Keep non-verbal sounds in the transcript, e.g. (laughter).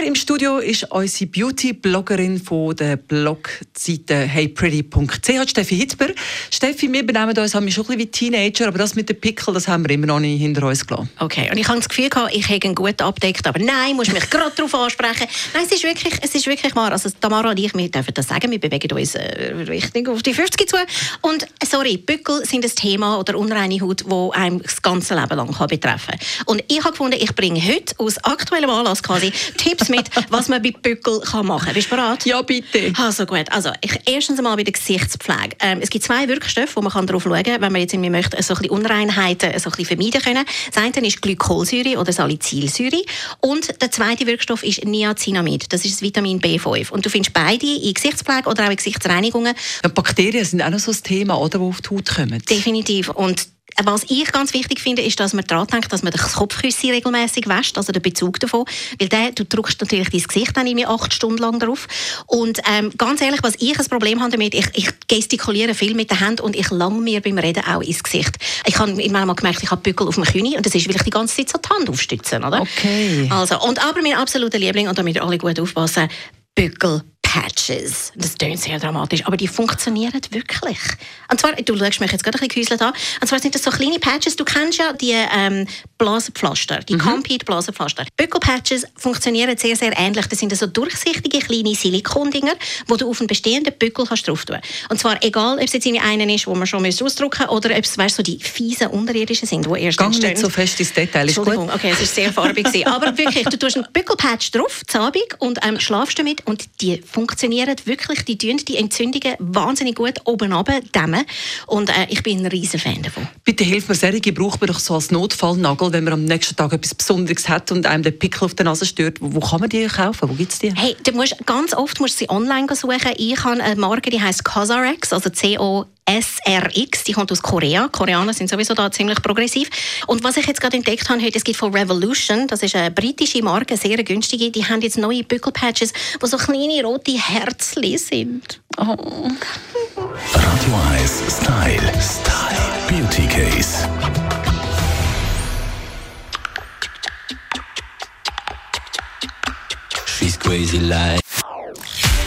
Mir im Studio ist unsere Beauty-Bloggerin von der Blogseite heypretty.ch, Steffi Hitzber. Steffi, wir benehmen uns schon ein bisschen wie Teenager, aber das mit den Pickel, das haben wir immer noch nicht hinter uns gelassen. Okay, und ich habe das Gefühl gehabt, ich hätte ihn gut abdeckt, aber nein, muss mich gerade darauf ansprechen. (laughs) Nein, es ist wirklich, es ist wirklich wahr. Also Tamara und ich, wir dürfen das sagen, wir bewegen uns äh, Richtung auf die 50 zu. Und sorry, Pickel sind ein Thema oder unreine Haut, wo einem das ganze Leben lang kann betreffen kann. Und ich habe gefunden, ich bringe heute aus aktuellem Anlass quasi Tipps mit, was man bei Pickel kann machen kann. Bist du bereit? Ja, bitte. Also gut, also ich, erstens einmal bei der Gesichtspflege. Ähm, es gibt zwei Wirkstoffe, wo man kann darauf schauen kann, wenn man jetzt irgendwie möchte, so ein bisschen Unreinheiten so ein bisschen vermeiden können. Das eine ist Glykolsäure oder Salicylsäure und der zweite Wirkstoff ist Niacinamid. Das ist das Vitamin B5 und du findest beide in Gesichtspflege oder auch in Gesichtsreinigungen. Ja, Bakterien sind auch noch so ein Thema, oder, die auf die Haut kommen. Definitiv und was ich ganz wichtig finde, ist, dass man daran denkt, dass man das Kopfküsse regelmäßig wäscht, also den Bezug davon, weil der, du drückst natürlich dein Gesicht dann irgendwie acht Stunden lang drauf und ähm, ganz ehrlich, was ich ein Problem habe damit, ich, ich gestikuliere viel mit den Händen und ich lang mir beim Reden auch ins Gesicht. Ich habe immer mal gemerkt, ich habe Bückel auf dem Knie und das ist, weil ich die ganze Zeit so die Hand aufstütze, oder? Okay. Also, und aber mein absoluter Liebling, und damit alle gut aufpassen, Bückel Patches. Das klingt sehr dramatisch, aber die funktionieren wirklich. Und zwar, du schaust mich jetzt gerade ein bisschen an, und zwar sind das so kleine Patches, du kennst ja die ähm, Blasenpflaster, die mhm. Compeed Blasenpflaster. Bückelpatches funktionieren sehr, sehr ähnlich. Das sind so durchsichtige kleine Silikondinger, wo du auf einen bestehenden Bückel kannst drauf tun Und zwar egal, ob es jetzt einen ist, wo man schon ausdrucken muss, oder ob es weißt, so die fiesen unterirdischen sind, die erst Gang entstehen. nicht so fest ins Detail, ist gut. okay, es ist sehr farbig. aber wirklich, du tust einen Bückelpatch drauf, zabig, und ähm, schlafst damit und die funktionieren wirklich, die tun die Entzündungen wahnsinnig gut oben runter dämmen. Und äh, ich bin ein riesen Fan davon. Bitte hilf mir, solche braucht man doch so als Notfallnagel, wenn man am nächsten Tag etwas Besonderes hat und einem der Pickel auf der Nase stört. Wo, kann man die kaufen? Wo gibt es die? Hey, du musst, ganz oft musst du sie online suchen. Ich habe eine Marke, die heißt Cosarex, also C-O SRX, die kommt aus Korea. Koreaner sind sowieso da ziemlich progressiv. Und was ich jetzt gerade entdeckt habe heute, es gibt von Revolution, das ist eine britische Marke, sehr günstige, die haben jetzt neue Bückelpatches, wo so kleine rote Herzchen sind. Oh. Radio 1 Style. Style. Beauty Case. She's crazy like